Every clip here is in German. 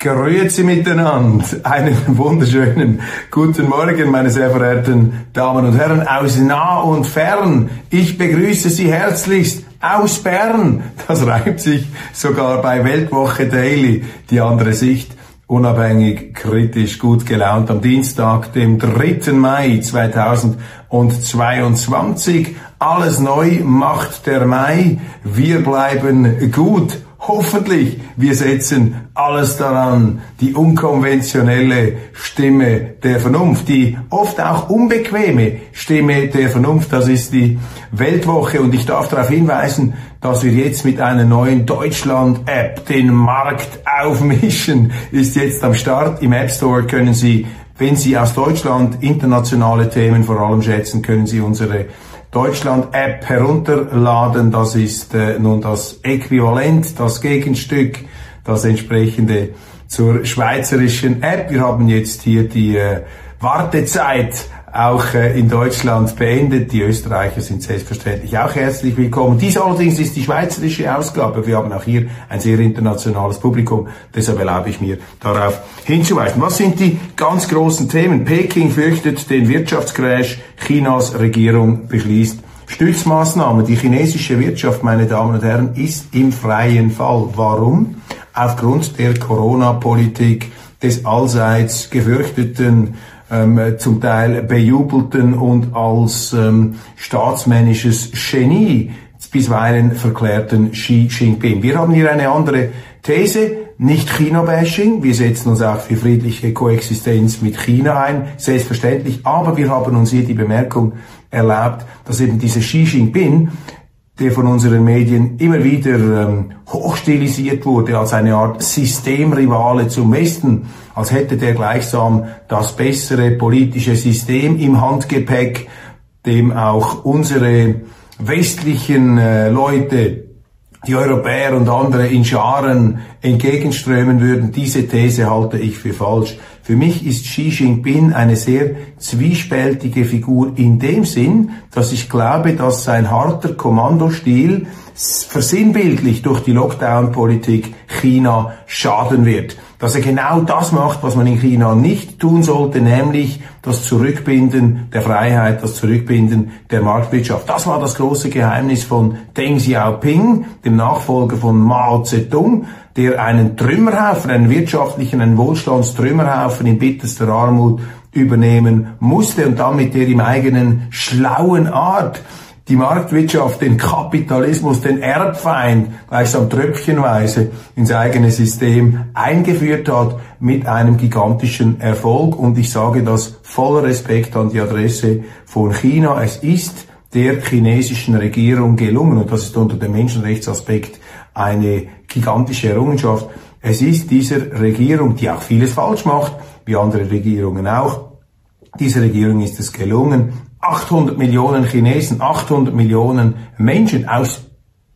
Grüezi miteinander. Einen wunderschönen guten Morgen, meine sehr verehrten Damen und Herren aus nah und fern. Ich begrüße Sie herzlichst aus Bern. Das reimt sich sogar bei Weltwoche Daily. Die andere Sicht. Unabhängig, kritisch, gut gelaunt am Dienstag, dem 3. Mai 2022. Alles neu macht der Mai. Wir bleiben gut Hoffentlich, wir setzen alles daran, die unkonventionelle Stimme der Vernunft, die oft auch unbequeme Stimme der Vernunft, das ist die Weltwoche und ich darf darauf hinweisen, dass wir jetzt mit einer neuen Deutschland-App den Markt aufmischen, ist jetzt am Start. Im App Store können Sie, wenn Sie aus Deutschland internationale Themen vor allem schätzen, können Sie unsere Deutschland-App herunterladen. Das ist äh, nun das Äquivalent, das Gegenstück, das entsprechende zur schweizerischen App. Wir haben jetzt hier die äh, Wartezeit auch äh, in Deutschland beendet. Die Österreicher sind selbstverständlich auch herzlich willkommen. Dies allerdings ist die schweizerische Ausgabe. Wir haben auch hier ein sehr internationales Publikum. Deshalb erlaube ich mir, darauf hinzuweisen. Was sind die ganz großen Themen? Peking fürchtet den Wirtschaftscrash. Chinas Regierung beschließt Stützmaßnahmen. Die chinesische Wirtschaft, meine Damen und Herren, ist im freien Fall. Warum? Aufgrund der Corona-Politik des allseits gefürchteten ähm, zum Teil bejubelten und als ähm, staatsmännisches Genie bisweilen verklärten Xi Jinping. Wir haben hier eine andere These, nicht China-Bashing. Wir setzen uns auch für friedliche Koexistenz mit China ein, selbstverständlich. Aber wir haben uns hier die Bemerkung erlaubt, dass eben dieser Xi Jinping der von unseren Medien immer wieder ähm, hochstilisiert wurde als eine Art Systemrivale zum Westen, als hätte der gleichsam das bessere politische System im Handgepäck, dem auch unsere westlichen äh, Leute die Europäer und andere in Scharen entgegenströmen würden. Diese These halte ich für falsch. Für mich ist Xi Jinping eine sehr zwiespältige Figur in dem Sinn, dass ich glaube, dass sein harter Kommandostil versinnbildlich durch die Lockdown-Politik China schaden wird. Dass er genau das macht, was man in China nicht tun sollte, nämlich das Zurückbinden der Freiheit, das Zurückbinden der Marktwirtschaft. Das war das große Geheimnis von Deng Xiaoping, dem Nachfolger von Mao Zedong, der einen Trümmerhaufen, einen wirtschaftlichen, einen Wohlstandstrümmerhaufen in bitterster Armut übernehmen musste und dann mit der im eigenen schlauen Art die Marktwirtschaft, den Kapitalismus, den Erbfeind gleichsam tröpfchenweise ins eigene System eingeführt hat mit einem gigantischen Erfolg. Und ich sage das voller Respekt an die Adresse von China. Es ist der chinesischen Regierung gelungen, und das ist unter dem Menschenrechtsaspekt eine gigantische Errungenschaft. Es ist dieser Regierung, die auch vieles falsch macht, wie andere Regierungen auch, dieser Regierung ist es gelungen, 800 Millionen Chinesen, 800 Millionen Menschen aus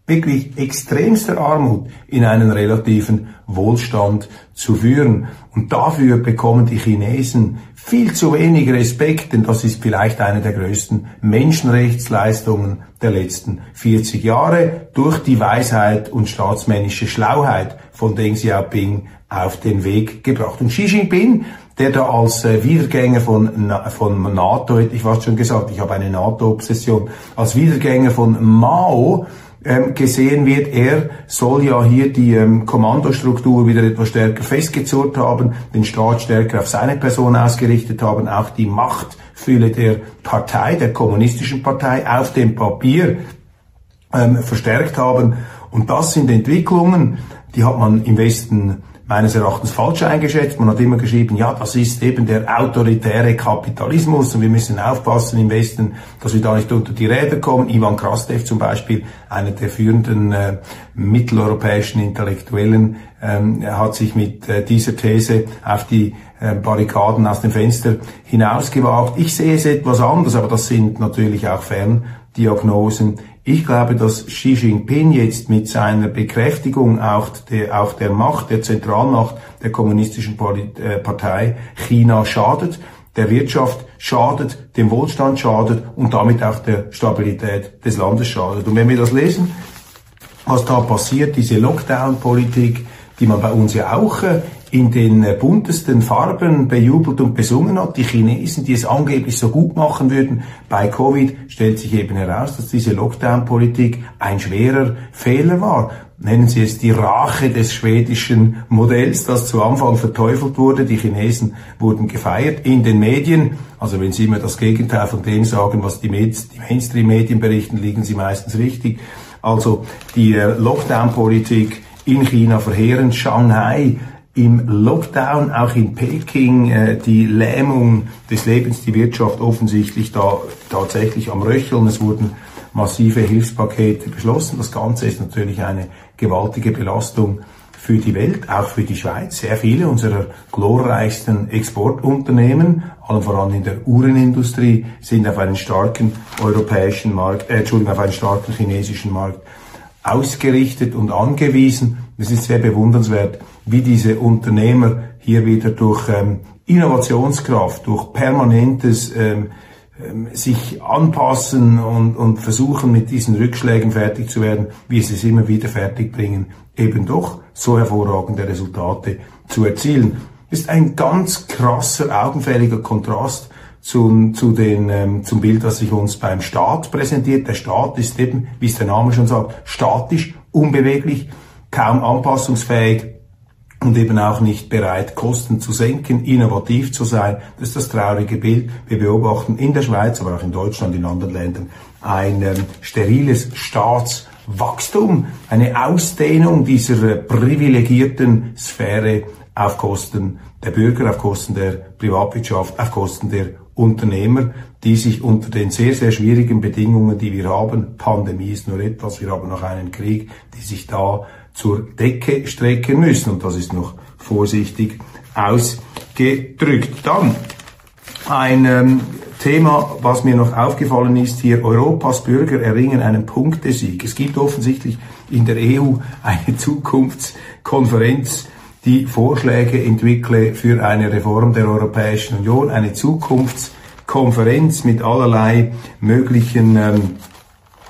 wirklich extremster Armut in einen relativen Wohlstand zu führen. Und dafür bekommen die Chinesen viel zu wenig Respekt, denn das ist vielleicht eine der größten Menschenrechtsleistungen der letzten 40 Jahre durch die Weisheit und staatsmännische Schlauheit von Deng Xiaoping auf den Weg gebracht. Und Xi Jinping, der da als äh, Wiedergänger von, von NATO, ich fast schon gesagt, ich habe eine NATO-Obsession, als Wiedergänger von Mao ähm, gesehen wird. Er soll ja hier die ähm, Kommandostruktur wieder etwas stärker festgezurrt haben, den Staat stärker auf seine Person ausgerichtet haben, auch die Machtfülle der Partei, der kommunistischen Partei auf dem Papier ähm, verstärkt haben. Und das sind Entwicklungen, die hat man im Westen meines Erachtens falsch eingeschätzt. Man hat immer geschrieben, ja, das ist eben der autoritäre Kapitalismus und wir müssen aufpassen im Westen, dass wir da nicht unter die Räder kommen. Ivan Krastev zum Beispiel, einer der führenden äh, mitteleuropäischen Intellektuellen, ähm, hat sich mit äh, dieser These auf die äh, Barrikaden aus dem Fenster hinausgewagt. Ich sehe es etwas anders, aber das sind natürlich auch Ferndiagnosen. Ich glaube, dass Xi Jinping jetzt mit seiner Bekräftigung auch der, auch der Macht, der Zentralmacht der kommunistischen äh, Partei China schadet, der Wirtschaft schadet, dem Wohlstand schadet und damit auch der Stabilität des Landes schadet. Und wenn wir das lesen, was da passiert, diese Lockdown-Politik, die man bei uns ja auch äh, in den buntesten Farben bejubelt und besungen hat. Die Chinesen, die es angeblich so gut machen würden bei Covid, stellt sich eben heraus, dass diese Lockdown-Politik ein schwerer Fehler war. Nennen Sie es die Rache des schwedischen Modells, das zu Anfang verteufelt wurde. Die Chinesen wurden gefeiert in den Medien. Also wenn Sie immer das Gegenteil von dem sagen, was die, Mainstream-Medien berichten, liegen Sie meistens richtig. Also die äh, Lockdown-Politik in China verheerend. Shanghai im Lockdown, auch in Peking, äh, die Lähmung des Lebens, die Wirtschaft offensichtlich da tatsächlich am Röcheln. Es wurden massive Hilfspakete beschlossen. Das Ganze ist natürlich eine gewaltige Belastung für die Welt, auch für die Schweiz. Sehr viele unserer glorreichsten Exportunternehmen, allen voran in der Uhrenindustrie, sind auf einen starken europäischen Markt, äh, Entschuldigung, auf einen starken chinesischen Markt ausgerichtet und angewiesen. Es ist sehr bewundernswert, wie diese Unternehmer hier wieder durch ähm, Innovationskraft, durch permanentes ähm, ähm, sich anpassen und, und versuchen mit diesen Rückschlägen fertig zu werden, wie sie es immer wieder fertig bringen, eben doch so hervorragende Resultate zu erzielen. Ist ein ganz krasser, augenfälliger Kontrast zum, zu den, ähm, zum Bild, das sich uns beim Staat präsentiert. Der Staat ist eben, wie es der Name schon sagt, statisch, unbeweglich, kaum anpassungsfähig und eben auch nicht bereit, Kosten zu senken, innovativ zu sein. Das ist das traurige Bild. Wir beobachten in der Schweiz, aber auch in Deutschland, in anderen Ländern, ein ähm, steriles Staatswachstum, eine Ausdehnung dieser äh, privilegierten Sphäre auf Kosten der Bürger, auf Kosten der Privatwirtschaft, auf Kosten der Unternehmer, die sich unter den sehr, sehr schwierigen Bedingungen, die wir haben, Pandemie ist nur etwas, wir haben noch einen Krieg, die sich da zur Decke strecken müssen. Und das ist noch vorsichtig ausgedrückt. Dann ein ähm, Thema, was mir noch aufgefallen ist hier, Europas Bürger erringen einen Punktesieg. Es gibt offensichtlich in der EU eine Zukunftskonferenz, die Vorschläge entwickle für eine Reform der Europäischen Union, eine Zukunftskonferenz mit allerlei möglichen ähm,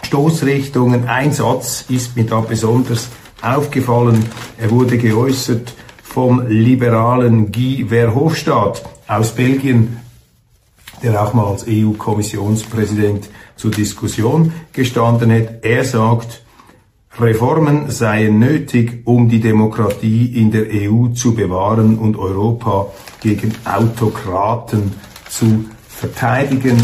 Stoßrichtungen. Ein Satz ist mir da besonders aufgefallen. Er wurde geäußert vom liberalen Guy Verhofstadt aus Belgien, der auch mal als EU-Kommissionspräsident zur Diskussion gestanden hat. Er sagt, Reformen seien nötig, um die Demokratie in der EU zu bewahren und Europa gegen Autokraten zu verteidigen.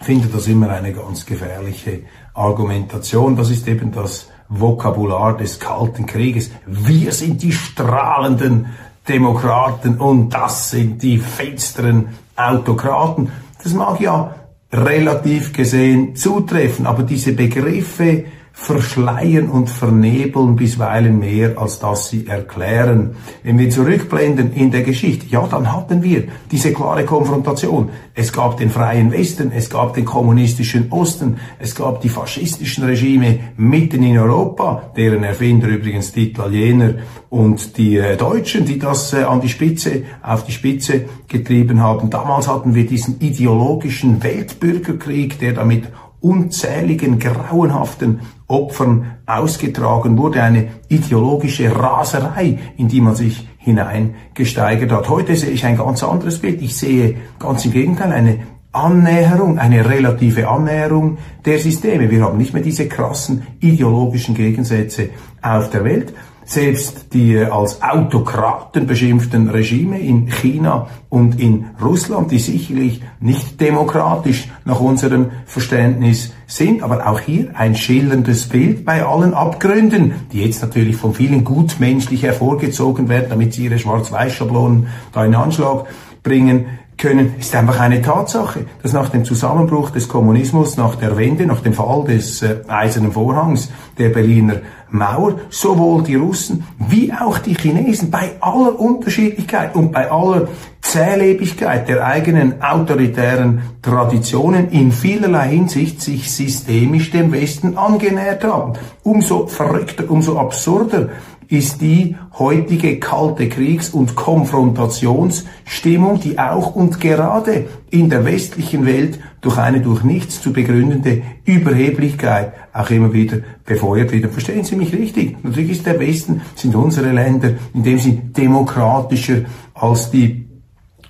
Ich finde das immer eine ganz gefährliche Argumentation. Das ist eben das Vokabular des Kalten Krieges. Wir sind die strahlenden Demokraten und das sind die finsteren Autokraten. Das mag ja relativ gesehen zutreffen, aber diese Begriffe verschleiern und vernebeln bisweilen mehr, als dass sie erklären. Wenn wir zurückblenden in der Geschichte, ja, dann hatten wir diese klare Konfrontation. Es gab den freien Westen, es gab den kommunistischen Osten, es gab die faschistischen Regime mitten in Europa, deren Erfinder übrigens die Italiener und die äh, Deutschen, die das äh, an die Spitze, auf die Spitze getrieben haben. Damals hatten wir diesen ideologischen Weltbürgerkrieg, der damit unzähligen grauenhaften Opfern ausgetragen wurde, eine ideologische Raserei, in die man sich hineingesteigert hat. Heute sehe ich ein ganz anderes Bild. Ich sehe ganz im Gegenteil eine Annäherung, eine relative Annäherung der Systeme. Wir haben nicht mehr diese krassen ideologischen Gegensätze auf der Welt. Selbst die als Autokraten beschimpften Regime in China und in Russland, die sicherlich nicht demokratisch nach unserem Verständnis sind, aber auch hier ein schillerndes Bild bei allen Abgründen, die jetzt natürlich von vielen gutmenschlich hervorgezogen werden, damit sie ihre Schwarz-Weiß-Schablonen da in Anschlag bringen können, ist einfach eine Tatsache, dass nach dem Zusammenbruch des Kommunismus, nach der Wende, nach dem Fall des äh, Eisernen Vorhangs der Berliner Mauer, sowohl die Russen wie auch die Chinesen bei aller Unterschiedlichkeit und bei aller Zählebigkeit der eigenen autoritären Traditionen in vielerlei Hinsicht sich systemisch dem Westen angenähert haben. Umso verrückter, umso absurder ist die heutige kalte Kriegs- und Konfrontationsstimmung, die auch und gerade in der westlichen Welt durch eine durch nichts zu begründende Überheblichkeit auch immer wieder befeuert wird. Verstehen Sie mich richtig? Natürlich ist der Westen, sind unsere Länder, in dem sie demokratischer als die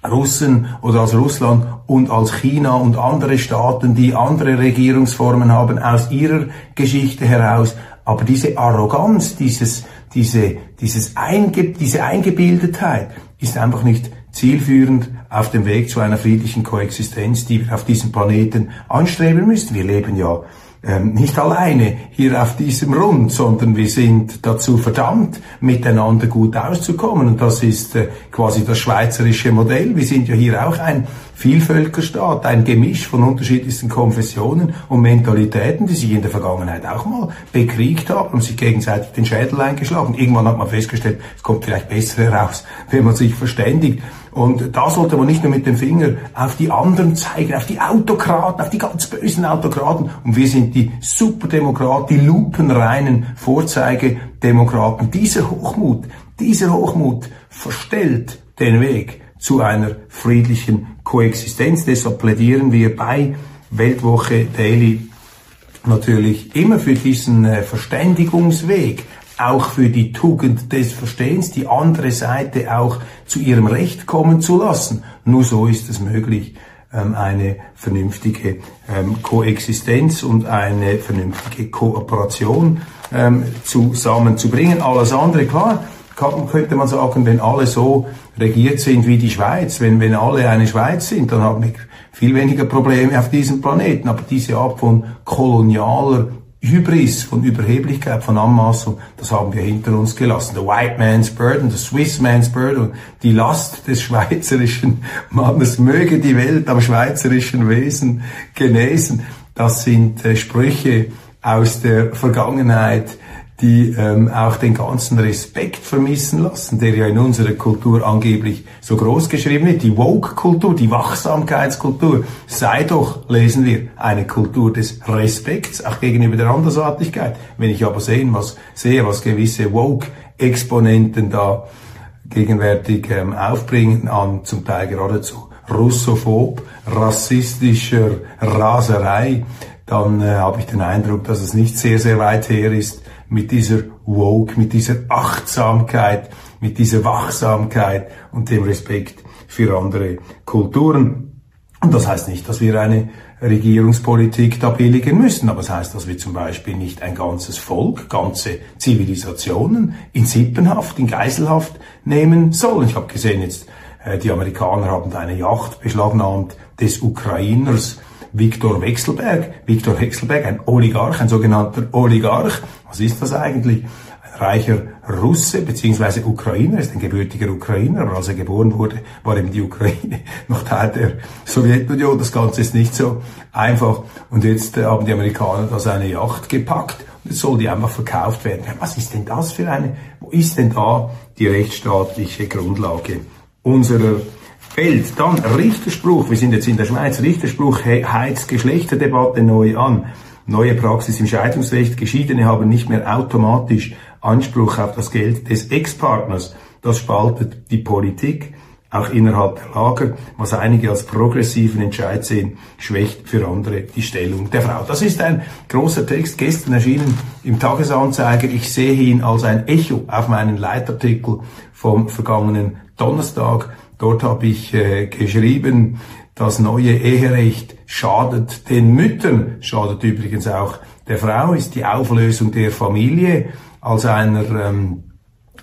Russen oder als Russland und als China und andere Staaten, die andere Regierungsformen haben aus ihrer Geschichte heraus. Aber diese Arroganz, dieses diese, dieses Einge diese Eingebildetheit ist einfach nicht zielführend auf dem Weg zu einer friedlichen Koexistenz, die wir auf diesem Planeten anstreben müssen. Wir leben ja nicht alleine hier auf diesem Rund, sondern wir sind dazu verdammt, miteinander gut auszukommen. Und das ist äh, quasi das schweizerische Modell. Wir sind ja hier auch ein Vielvölkerstaat, ein Gemisch von unterschiedlichsten Konfessionen und Mentalitäten, die sich in der Vergangenheit auch mal bekriegt haben und sich gegenseitig den Schädel eingeschlagen. Irgendwann hat man festgestellt, es kommt vielleicht besser heraus, wenn man sich verständigt. Und da sollte man nicht nur mit dem Finger auf die anderen zeigen, auf die Autokraten, auf die ganz bösen Autokraten. Und wir sind die Superdemokraten, die lupenreinen Vorzeigedemokraten. Dieser Hochmut, dieser Hochmut verstellt den Weg zu einer friedlichen Koexistenz. Deshalb plädieren wir bei Weltwoche Daily natürlich immer für diesen äh, Verständigungsweg, auch für die Tugend des Verstehens, die andere Seite auch zu ihrem Recht kommen zu lassen. Nur so ist es möglich, ähm, eine vernünftige ähm, Koexistenz und eine vernünftige Kooperation ähm, zusammenzubringen. Alles andere, klar, könnte man sagen, wenn alle so regiert sind wie die Schweiz, wenn, wenn alle eine Schweiz sind, dann haben wir viel weniger Probleme auf diesem Planeten. Aber diese Art von kolonialer Hybris, von Überheblichkeit, von Anmaßung, das haben wir hinter uns gelassen. The white man's burden, the Swiss man's burden, die Last des schweizerischen Mannes möge die Welt am schweizerischen Wesen genesen. Das sind äh, Sprüche aus der Vergangenheit, die ähm, auch den ganzen Respekt vermissen lassen, der ja in unserer Kultur angeblich so groß geschrieben wird. Die Woke-Kultur, die Wachsamkeitskultur sei doch, lesen wir, eine Kultur des Respekts, auch gegenüber der Andersartigkeit. Wenn ich aber sehen, was, sehe, was gewisse Woke-Exponenten da gegenwärtig ähm, aufbringen an zum Teil geradezu russophob, rassistischer Raserei, dann äh, habe ich den Eindruck, dass es nicht sehr, sehr weit her ist, mit dieser Woke, mit dieser Achtsamkeit, mit dieser Wachsamkeit und dem Respekt für andere Kulturen. Und das heißt nicht, dass wir eine Regierungspolitik da billigen müssen, aber es das heißt, dass wir zum Beispiel nicht ein ganzes Volk, ganze Zivilisationen in Sippenhaft, in Geiselhaft nehmen sollen. Ich habe gesehen jetzt, äh, die Amerikaner haben eine Yacht beschlagnahmt des Ukrainers Viktor Wechselberg. Viktor Wechselberg, ein Oligarch, ein sogenannter Oligarch. Was ist das eigentlich? Ein reicher Russe bzw. Ukrainer, ist ein gebürtiger Ukrainer, aber als er geboren wurde, war eben die Ukraine noch Teil der Sowjetunion. Das Ganze ist nicht so einfach. Und jetzt äh, haben die Amerikaner da seine Yacht gepackt und jetzt soll die einfach verkauft werden. Was ist denn das für eine, wo ist denn da die rechtsstaatliche Grundlage unserer Welt. Dann Richterspruch, wir sind jetzt in der Schweiz, Richterspruch heizt Geschlechterdebatte neu an. Neue Praxis im Scheidungsrecht, Geschiedene haben nicht mehr automatisch Anspruch auf das Geld des Ex-Partners. Das spaltet die Politik, auch innerhalb der Lager, was einige als progressiven Entscheid sehen, schwächt für andere die Stellung der Frau. Das ist ein großer Text, gestern erschienen im Tagesanzeiger. Ich sehe ihn als ein Echo auf meinen Leitartikel vom vergangenen Donnerstag. Dort habe ich äh, geschrieben, das neue Eherecht schadet den Müttern, schadet übrigens auch der Frau, ist die Auflösung der Familie als einer ähm,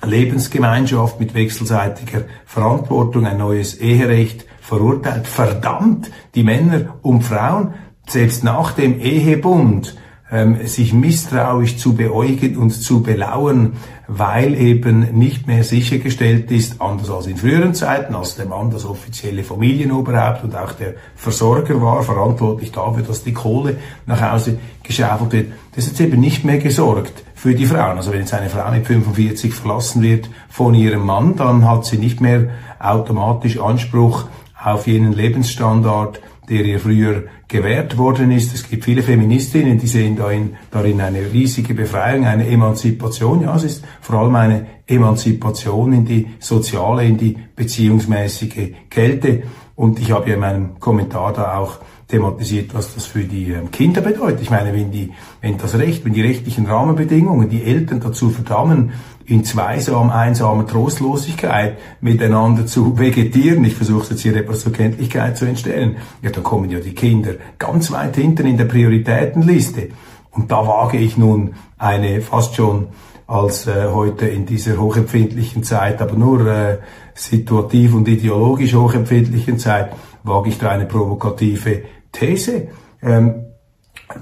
Lebensgemeinschaft mit wechselseitiger Verantwortung, ein neues Eherecht verurteilt. Verdammt, die Männer und Frauen, selbst nach dem Ehebund, ähm, sich misstrauisch zu beäugen und zu belauern, weil eben nicht mehr sichergestellt ist, anders als in früheren Zeiten, als der Mann das offizielle Familienoberhaupt und auch der Versorger war, verantwortlich dafür, dass die Kohle nach Hause geschaufelt wird. Das ist eben nicht mehr gesorgt für die Frauen. Also wenn jetzt eine Frau mit 45 verlassen wird von ihrem Mann, dann hat sie nicht mehr automatisch Anspruch auf jenen Lebensstandard, der ihr früher gewährt worden ist. Es gibt viele Feministinnen, die sehen darin, darin eine riesige Befreiung, eine Emanzipation. Ja, es ist vor allem eine Emanzipation in die soziale, in die beziehungsmäßige Kälte. Und ich habe ja in meinem Kommentar da auch thematisiert, was das für die ähm, Kinder bedeutet. Ich meine, wenn die, wenn das Recht, wenn die rechtlichen Rahmenbedingungen die Eltern dazu verdammen, in zweisam, einsamer Trostlosigkeit miteinander zu vegetieren, ich versuche jetzt hier etwas zur Kenntlichkeit zu entstellen, ja, dann kommen ja die Kinder ganz weit hinten in der Prioritätenliste. Und da wage ich nun eine fast schon als äh, heute in dieser hochempfindlichen Zeit, aber nur äh, situativ und ideologisch hochempfindlichen Zeit, wage ich da eine provokative These. Ähm,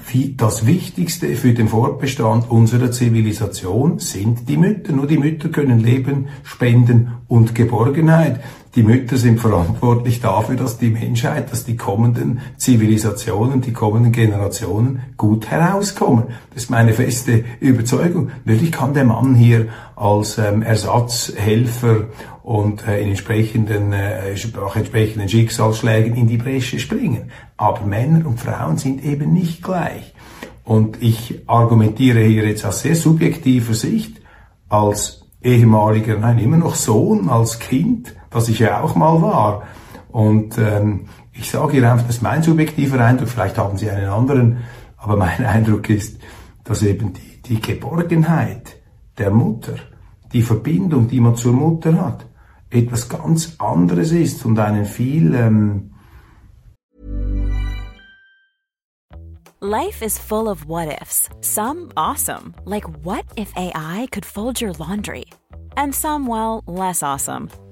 wie das Wichtigste für den Fortbestand unserer Zivilisation sind die Mütter. Nur die Mütter können Leben spenden und Geborgenheit. Die Mütter sind verantwortlich dafür, dass die Menschheit, dass die kommenden Zivilisationen, die kommenden Generationen gut herauskommen. Das ist meine feste Überzeugung. Natürlich kann der Mann hier als ähm, Ersatzhelfer und äh, in entsprechenden, äh, auch entsprechenden Schicksalsschlägen in die Bresche springen. Aber Männer und Frauen sind eben nicht gleich. Und ich argumentiere hier jetzt aus sehr subjektiver Sicht, als ehemaliger, nein, immer noch Sohn, als Kind, was ich ja auch mal war. Und ähm, ich sage hier einfach, das ist mein subjektiver Eindruck, vielleicht haben Sie einen anderen, aber mein Eindruck ist, dass eben die, die Geborgenheit der Mutter, die Verbindung, die man zur Mutter hat, etwas ganz anderes ist und einen viel ähm Life is full of what ifs. Some awesome, like what if AI could fold your laundry? And some well, less awesome,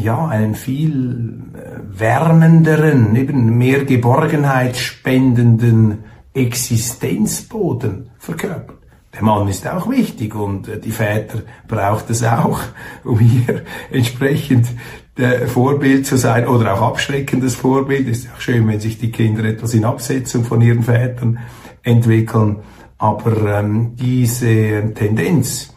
Ja, einen viel äh, wärmenderen, eben mehr Geborgenheit spendenden Existenzboden verkörpert. der Mann ist auch wichtig und äh, die Väter braucht es auch, um hier entsprechend der Vorbild zu sein oder auch abschreckendes Vorbild. Ist auch schön, wenn sich die Kinder etwas in Absetzung von ihren Vätern entwickeln. Aber ähm, diese Tendenz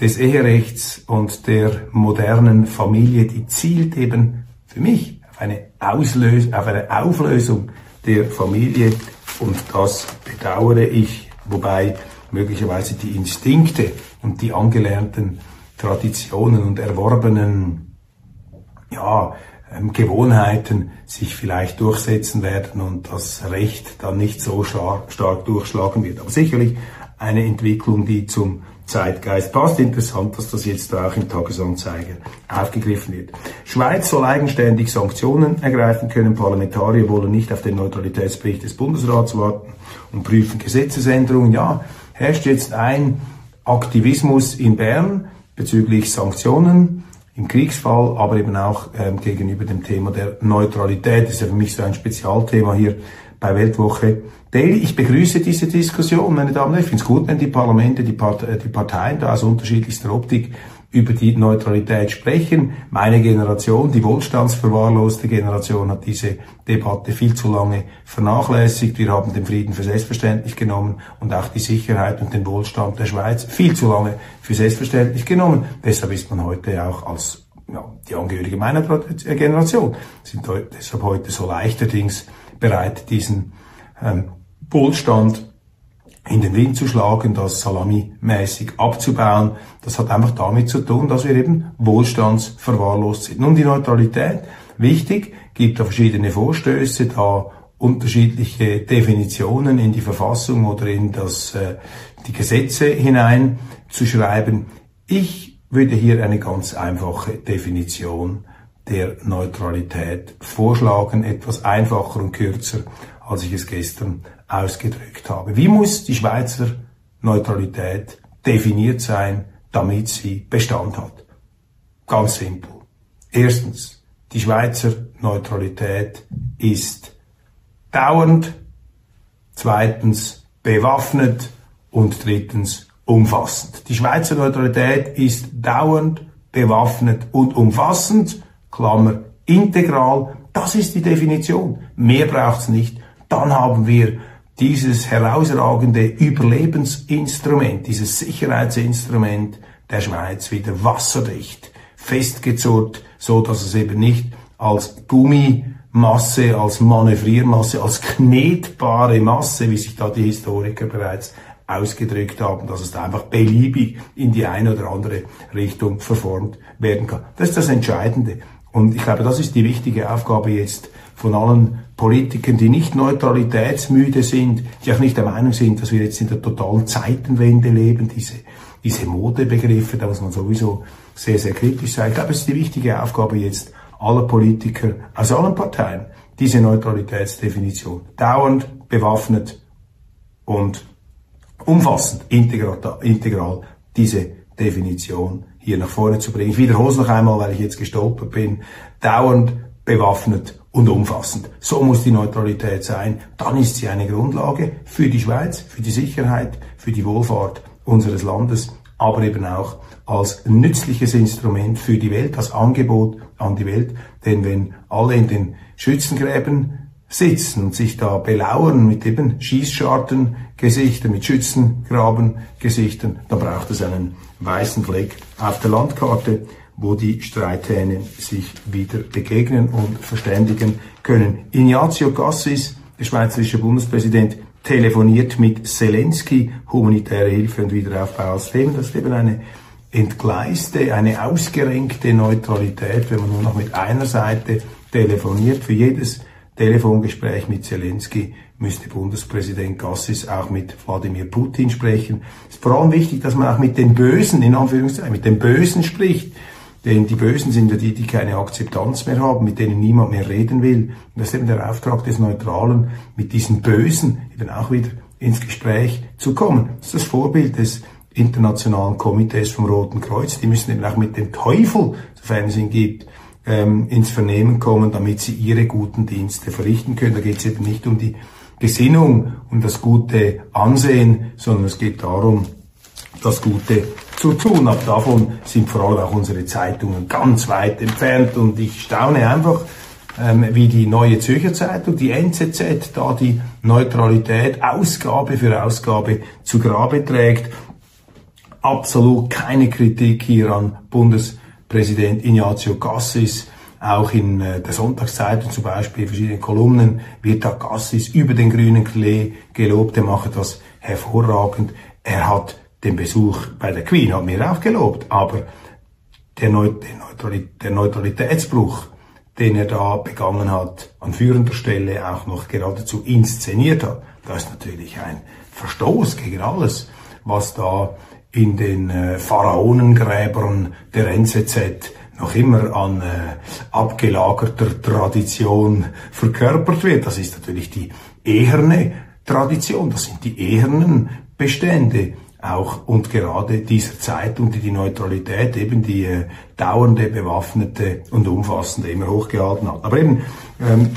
des Eherechts und der modernen Familie, die zielt eben für mich auf eine, Auslös auf eine Auflösung der Familie und das bedauere ich, wobei möglicherweise die Instinkte und die angelernten Traditionen und erworbenen ja, ähm, Gewohnheiten sich vielleicht durchsetzen werden und das Recht dann nicht so stark, stark durchschlagen wird. Aber sicherlich eine Entwicklung, die zum Zeitgeist passt. Interessant, dass das jetzt auch im Tagesanzeiger aufgegriffen wird. Schweiz soll eigenständig Sanktionen ergreifen können. Parlamentarier wollen nicht auf den Neutralitätsbericht des Bundesrats warten und prüfen Gesetzesänderungen. Ja, herrscht jetzt ein Aktivismus in Bern bezüglich Sanktionen im Kriegsfall, aber eben auch ähm, gegenüber dem Thema der Neutralität. Das ist ja für mich so ein Spezialthema hier bei Weltwoche Daily. Ich begrüße diese Diskussion, meine Damen und Herren. Ich finde es gut, wenn die Parlamente, die, Part die Parteien da aus unterschiedlichster Optik über die Neutralität sprechen. Meine Generation, die wohlstandsverwahrloste Generation, hat diese Debatte viel zu lange vernachlässigt. Wir haben den Frieden für selbstverständlich genommen und auch die Sicherheit und den Wohlstand der Schweiz viel zu lange für selbstverständlich genommen. Deshalb ist man heute auch als ja, die Angehörige meiner Generation sind deshalb heute so leichterdings bereit, diesen ähm, Wohlstand in den Wind zu schlagen, das salamimäßig abzubauen. Das hat einfach damit zu tun, dass wir eben wohlstandsverwahrlost sind. Nun die Neutralität, wichtig, gibt da verschiedene Vorstöße, da unterschiedliche Definitionen in die Verfassung oder in das, äh, die Gesetze hineinzuschreiben. Ich würde hier eine ganz einfache Definition der Neutralität vorschlagen, etwas einfacher und kürzer, als ich es gestern ausgedrückt habe. Wie muss die Schweizer Neutralität definiert sein, damit sie Bestand hat? Ganz simpel. Erstens, die Schweizer Neutralität ist dauernd, zweitens bewaffnet und drittens umfassend. Die Schweizer Neutralität ist dauernd, bewaffnet und umfassend, Klammer, integral, das ist die Definition. Mehr braucht's nicht. Dann haben wir dieses herausragende Überlebensinstrument, dieses Sicherheitsinstrument der Schweiz wieder wasserdicht, festgezurrt, so dass es eben nicht als Gummimasse, als Manövriermasse, als knetbare Masse, wie sich da die Historiker bereits ausgedrückt haben, dass es da einfach beliebig in die eine oder andere Richtung verformt werden kann. Das ist das Entscheidende. Und ich glaube, das ist die wichtige Aufgabe jetzt von allen Politikern, die nicht neutralitätsmüde sind, die auch nicht der Meinung sind, dass wir jetzt in der totalen Zeitenwende leben, diese, diese Modebegriffe, da muss man sowieso sehr, sehr kritisch sein. Ich glaube, es ist die wichtige Aufgabe jetzt aller Politiker aus allen Parteien, diese Neutralitätsdefinition dauernd bewaffnet und umfassend, integral, integral diese Definition hier nach vorne zu bringen. Ich wiederhole es noch einmal, weil ich jetzt gestolpert bin. Dauernd bewaffnet und umfassend. So muss die Neutralität sein. Dann ist sie eine Grundlage für die Schweiz, für die Sicherheit, für die Wohlfahrt unseres Landes, aber eben auch als nützliches Instrument für die Welt, als Angebot an die Welt. Denn wenn alle in den Schützengräben sitzen und sich da belauern mit eben Schießschartengesichtern, mit Schützengravengesichtern, dann braucht es einen weißen Fleck auf der Landkarte wo die Streithähne sich wieder begegnen und verständigen können. Ignazio Gassis, der schweizerische Bundespräsident, telefoniert mit Zelensky, humanitäre Hilfe und Wiederaufbau als Themen. Das ist eben eine entgleiste, eine ausgerenkte Neutralität, wenn man nur noch mit einer Seite telefoniert. Für jedes Telefongespräch mit Zelensky müsste Bundespräsident Gassis auch mit Wladimir Putin sprechen. Es ist vor allem wichtig, dass man auch mit den Bösen, in Anführungszeichen, mit den Bösen spricht. Denn die Bösen sind ja die, die keine Akzeptanz mehr haben, mit denen niemand mehr reden will. Und das ist eben der Auftrag des Neutralen, mit diesen Bösen eben auch wieder ins Gespräch zu kommen. Das ist das Vorbild des internationalen Komitees vom Roten Kreuz. Die müssen eben auch mit dem Teufel, sofern es ihn gibt, ähm, ins Vernehmen kommen, damit sie ihre guten Dienste verrichten können. Da geht es eben nicht um die Gesinnung, um das gute Ansehen, sondern es geht darum, das Gute zu tun. Aber davon sind vor allem auch unsere Zeitungen ganz weit entfernt und ich staune einfach, ähm, wie die Neue Zürcher Zeitung, die NZZ, da die Neutralität Ausgabe für Ausgabe zu Grabe trägt. Absolut keine Kritik hier an Bundespräsident Ignazio Gassis. Auch in äh, der Sonntagszeitung zum Beispiel, verschiedene Kolumnen, wird da Gassis über den grünen Klee gelobt. Er macht das hervorragend. Er hat den Besuch bei der Queen hat mir auch gelobt, aber der Neutralitätsbruch, den er da begangen hat, an führender Stelle auch noch geradezu inszeniert hat, das ist natürlich ein Verstoß gegen alles, was da in den äh, Pharaonengräbern der NZZ noch immer an äh, abgelagerter Tradition verkörpert wird. Das ist natürlich die eherne Tradition, das sind die ehernen Bestände auch und gerade dieser Zeit und die Neutralität eben die äh, dauernde, bewaffnete und umfassende immer hochgehalten hat. Aber eben, ähm,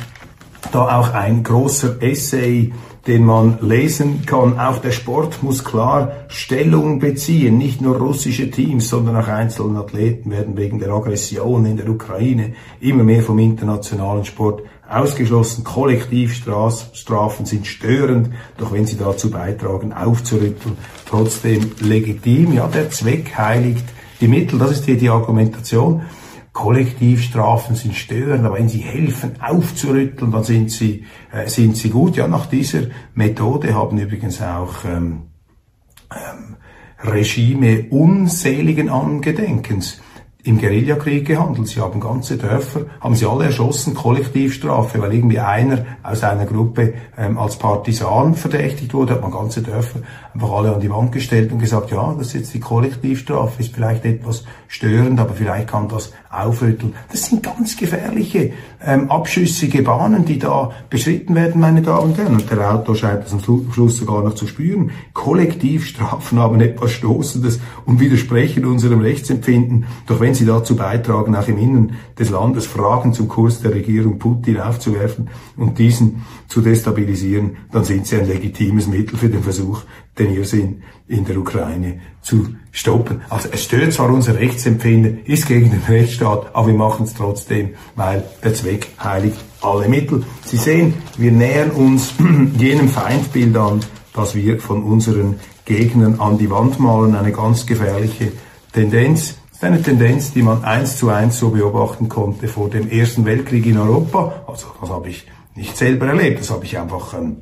da auch ein großer Essay den man lesen kann. Auch der Sport muss klar Stellung beziehen. Nicht nur russische Teams, sondern auch einzelne Athleten werden wegen der Aggression in der Ukraine immer mehr vom internationalen Sport ausgeschlossen. Kollektivstrafen sind störend, doch wenn sie dazu beitragen, aufzurütteln, trotzdem legitim. Ja, der Zweck heiligt die Mittel. Das ist hier die Argumentation. Kollektivstrafen sind störend, aber wenn sie helfen aufzurütteln, dann sind sie, äh, sind sie gut. Ja, nach dieser Methode haben übrigens auch ähm, ähm, Regime unseligen Angedenkens im Guerillakrieg gehandelt. Sie haben ganze Dörfer, haben sie alle erschossen, Kollektivstrafe, weil irgendwie einer aus einer Gruppe ähm, als Partisan verdächtigt wurde, hat man ganze Dörfer einfach alle an die Wand gestellt und gesagt, ja, das ist jetzt die Kollektivstrafe, ist vielleicht etwas störend, aber vielleicht kann das aufrütteln. Das sind ganz gefährliche, ähm, abschüssige Bahnen, die da beschritten werden, meine Damen und Herren. Und der Autor scheint das am Schluss sogar noch zu spüren. Kollektivstrafen haben etwas Stoßendes und widersprechen unserem Rechtsempfinden. Doch wenn sie dazu beitragen, auch im Innern des Landes Fragen zum Kurs der Regierung Putin aufzuwerfen und diesen zu destabilisieren, dann sind sie ein legitimes Mittel für den Versuch, den Irrsinn in der Ukraine zu stoppen. Also es stört zwar unser Rechtsempfinden, ist gegen den Rechtsstaat, aber wir machen es trotzdem, weil der Zweck heiligt alle Mittel. Sie sehen, wir nähern uns jenem Feindbild an, das wir von unseren Gegnern an die Wand malen, eine ganz gefährliche Tendenz. Ist eine Tendenz, die man eins zu eins so beobachten konnte vor dem Ersten Weltkrieg in Europa. Also das habe ich nicht selber erlebt, das habe ich einfach ähm,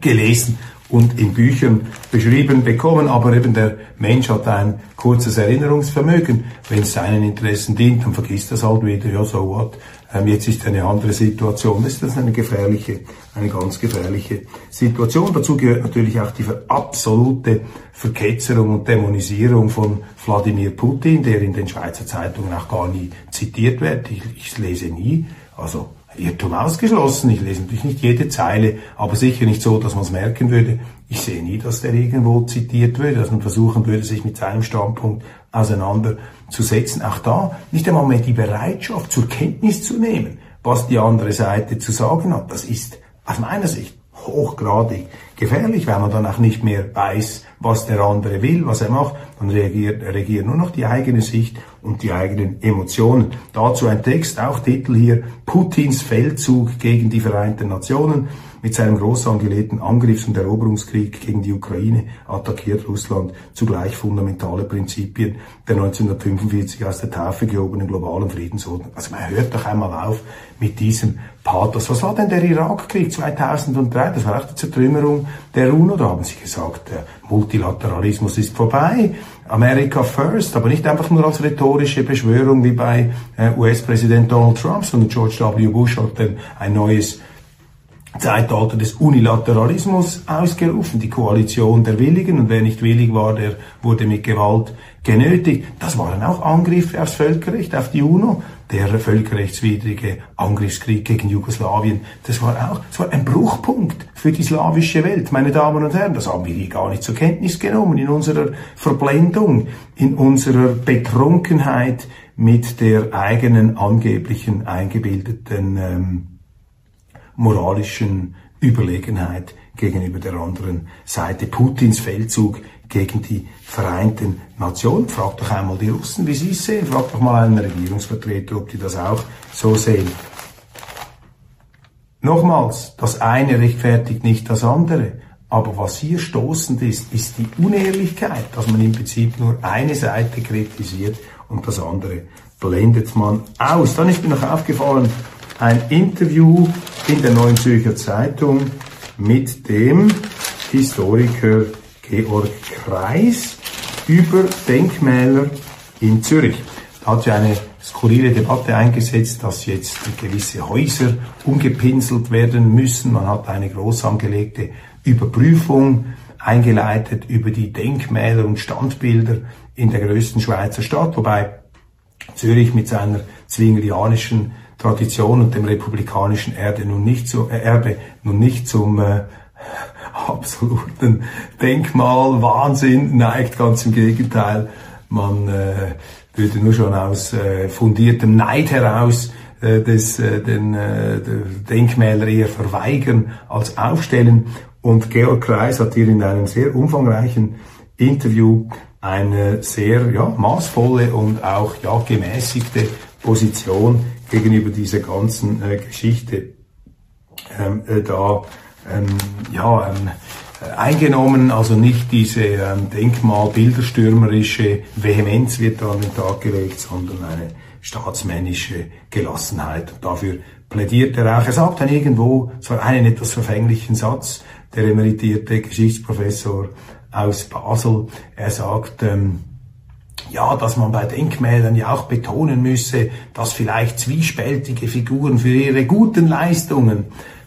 gelesen und in Büchern beschrieben bekommen, aber eben der Mensch hat ein kurzes Erinnerungsvermögen. Wenn es seinen Interessen dient, dann vergisst das halt wieder, ja, so what. Ähm, jetzt ist eine andere Situation. Das ist eine gefährliche, eine ganz gefährliche Situation. Dazu gehört natürlich auch die absolute Verketzerung und Dämonisierung von Wladimir Putin, der in den Schweizer Zeitungen auch gar nie zitiert wird. Ich, ich lese nie. Also Irrtum ausgeschlossen. Ich lese natürlich nicht jede Zeile, aber sicher nicht so, dass man es merken würde. Ich sehe nie, dass der irgendwo zitiert würde, dass man versuchen würde, sich mit seinem Standpunkt auseinanderzusetzen. Auch da nicht einmal mehr die Bereitschaft zur Kenntnis zu nehmen, was die andere Seite zu sagen hat. Das ist aus meiner Sicht hochgradig gefährlich, weil man dann auch nicht mehr weiß, was der andere will, was er macht. Dann reagiert, reagiert nur noch die eigene Sicht und die eigenen Emotionen. Dazu ein Text, auch Titel hier, Putins Feldzug gegen die Vereinten Nationen. Mit seinem groß angelegten Angriffs- und Eroberungskrieg gegen die Ukraine attackiert Russland zugleich fundamentale Prinzipien der 1945 aus der Taufe gehobenen globalen Friedensordnung. Also man hört doch einmal auf mit diesem Pathos. Was war denn der Irakkrieg 2003? Das war auch die Zertrümmerung der UNO. Da haben sie gesagt, Multilateralismus ist vorbei. America First, aber nicht einfach nur als rhetorische Beschwörung wie bei äh, US-Präsident Donald Trump, sondern George W. Bush hat dann ein neues Zeitalter des Unilateralismus ausgerufen, die Koalition der Willigen und wer nicht willig war, der wurde mit Gewalt genötigt. Das waren auch Angriffe aufs Völkerrecht, auf die UNO, der völkerrechtswidrige Angriffskrieg gegen Jugoslawien. Das war auch, das war ein Bruchpunkt für die slawische Welt, meine Damen und Herren. Das haben wir hier gar nicht zur Kenntnis genommen in unserer Verblendung, in unserer Betrunkenheit mit der eigenen angeblichen eingebildeten ähm, moralischen Überlegenheit gegenüber der anderen Seite. Putins Feldzug gegen die Vereinten Nationen. Fragt doch einmal die Russen, wie sie es sehen. Fragt doch mal einen Regierungsvertreter, ob die das auch so sehen. Nochmals, das eine rechtfertigt nicht das andere. Aber was hier stoßend ist, ist die Unehrlichkeit, dass man im Prinzip nur eine Seite kritisiert und das andere blendet man aus. Dann ist mir noch aufgefallen, ein Interview in der Neuen Zürcher Zeitung mit dem Historiker Georg Kreis über Denkmäler in Zürich. Da hat ja eine skurrile Debatte eingesetzt, dass jetzt gewisse Häuser umgepinselt werden müssen. Man hat eine groß angelegte Überprüfung eingeleitet über die Denkmäler und Standbilder in der größten Schweizer Stadt, wobei Zürich mit seiner zwinglianischen Tradition und dem republikanischen Erde nun nicht so, äh, Erbe nun nicht zum äh, absoluten Denkmal Wahnsinn neigt, ganz im Gegenteil. Man äh, würde nur schon aus äh, fundiertem Neid heraus äh, des, äh, den äh, Denkmäler eher verweigern als aufstellen. Und Georg Kreis hat hier in einem sehr umfangreichen Interview eine sehr ja, maßvolle und auch ja, gemäßigte Position gegenüber dieser ganzen äh, Geschichte ähm, äh, da ähm, ja, ähm, eingenommen, also nicht diese ähm, denkmalbilderstürmerische Vehemenz wird da an den Tag gelegt, sondern eine staatsmännische Gelassenheit. Und dafür plädiert er auch. Er sagt dann irgendwo, zwar einen etwas verfänglichen Satz, der emeritierte Geschichtsprofessor aus Basel, er sagt, ähm, ja, dass man bei Denkmälern ja auch betonen müsse, dass vielleicht zwiespältige Figuren für ihre guten Leistungen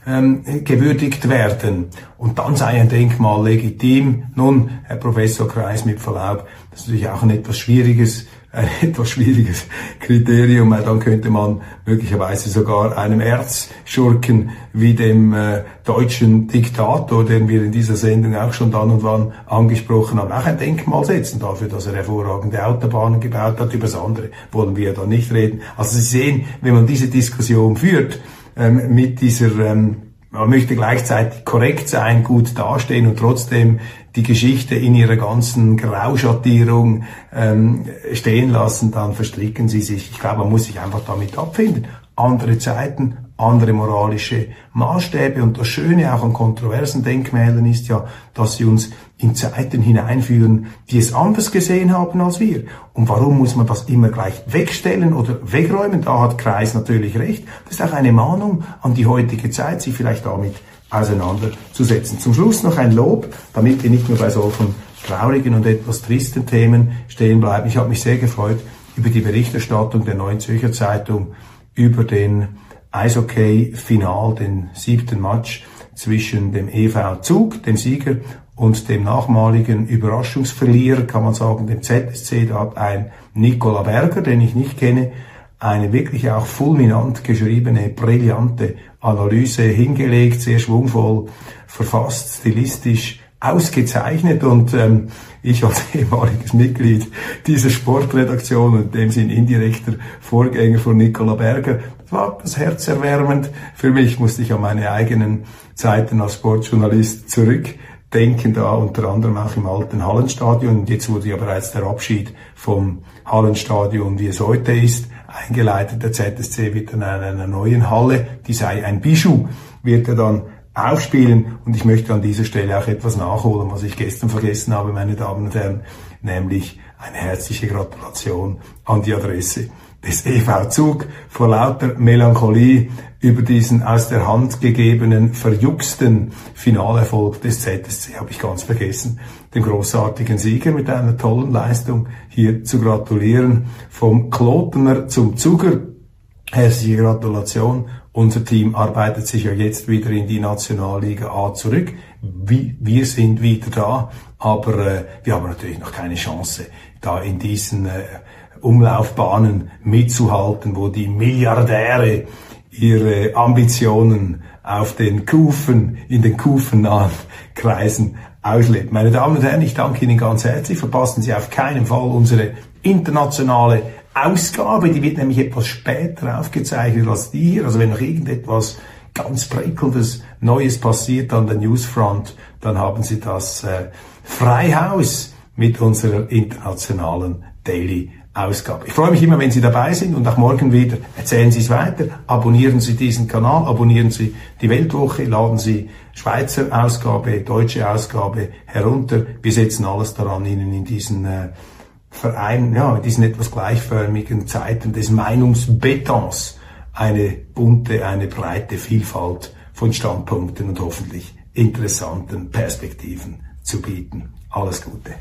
ähm, gewürdigt werden. Und dann sei ein Denkmal legitim. Nun, Herr Professor Kreis, mit Verlaub, das ist natürlich auch ein etwas schwieriges ein etwas schwieriges Kriterium, weil dann könnte man möglicherweise sogar einem Erzschurken wie dem äh, deutschen Diktator, den wir in dieser Sendung auch schon dann und wann angesprochen haben, auch ein Denkmal setzen dafür, dass er hervorragende Autobahnen gebaut hat. Über das andere wollen wir dann nicht reden. Also Sie sehen, wenn man diese Diskussion führt, ähm, mit dieser ähm, man möchte gleichzeitig korrekt sein, gut dastehen und trotzdem die Geschichte in ihrer ganzen Grauschattierung ähm, stehen lassen, dann verstricken sie sich. Ich glaube, man muss sich einfach damit abfinden. Andere Zeiten, andere moralische Maßstäbe. Und das Schöne auch an kontroversen Denkmälern ist ja, dass sie uns in Zeiten hineinführen, die es anders gesehen haben als wir. Und warum muss man das immer gleich wegstellen oder wegräumen? Da hat Kreis natürlich recht. Das ist auch eine Mahnung an die heutige Zeit, sich vielleicht damit auseinanderzusetzen. Zum Schluss noch ein Lob, damit wir nicht nur bei solchen traurigen und etwas tristen Themen stehen bleiben. Ich habe mich sehr gefreut über die Berichterstattung der Neuen Zürcher Zeitung über den Eishockey-Final, den siebten Match zwischen dem EV Zug, dem Sieger, und dem nachmaligen Überraschungsverlierer, kann man sagen, dem ZSC, da hat ein Nicola Berger, den ich nicht kenne, eine wirklich auch fulminant geschriebene, brillante Analyse hingelegt, sehr schwungvoll verfasst, stilistisch ausgezeichnet. Und ähm, ich als ehemaliges Mitglied dieser Sportredaktion und dem Sinn indirekter Vorgänger von Nicola Berger, war das herzerwärmend. Für mich musste ich an meine eigenen Zeiten als Sportjournalist zurückdenken, da unter anderem auch im alten Hallenstadion. Und jetzt wurde ja bereits der Abschied vom Hallenstadion, wie es heute ist, eingeleitet. Der ZSC wird dann in einer neuen Halle, die sei ein Bijou, wird er dann aufspielen. Und ich möchte an dieser Stelle auch etwas nachholen, was ich gestern vergessen habe, meine Damen und Herren, nämlich eine herzliche Gratulation an die Adresse des EV Zug vor lauter Melancholie über diesen aus der Hand gegebenen, verjuxten Finalerfolg des ZSC habe ich ganz vergessen, dem großartigen Sieger mit einer tollen Leistung hier zu gratulieren. Vom Klotener zum Zuger. Herzliche Gratulation. Unser Team arbeitet sich ja jetzt wieder in die Nationalliga A zurück. Wir sind wieder da, aber äh, wir haben natürlich noch keine Chance, da in diesen äh, Umlaufbahnen mitzuhalten, wo die Milliardäre ihre Ambitionen auf den Kufen, in den kufennahen Kreisen ausleben. Meine Damen und Herren, ich danke Ihnen ganz herzlich. Verpassen Sie auf keinen Fall unsere internationale Ausgabe. Die wird nämlich etwas später aufgezeichnet als die hier. Also wenn noch irgendetwas ganz prickelndes Neues passiert an der Newsfront, dann haben Sie das äh, Freihaus mit unserer internationalen Daily Ausgabe. Ich freue mich immer, wenn Sie dabei sind und auch morgen wieder. Erzählen Sie es weiter, abonnieren Sie diesen Kanal, abonnieren Sie die Weltwoche, laden Sie Schweizer Ausgabe, deutsche Ausgabe herunter. Wir setzen alles daran, Ihnen in diesen äh, Verein, ja, in diesen etwas gleichförmigen Zeiten des Meinungsbetons eine bunte, eine breite Vielfalt von Standpunkten und hoffentlich interessanten Perspektiven zu bieten. Alles Gute.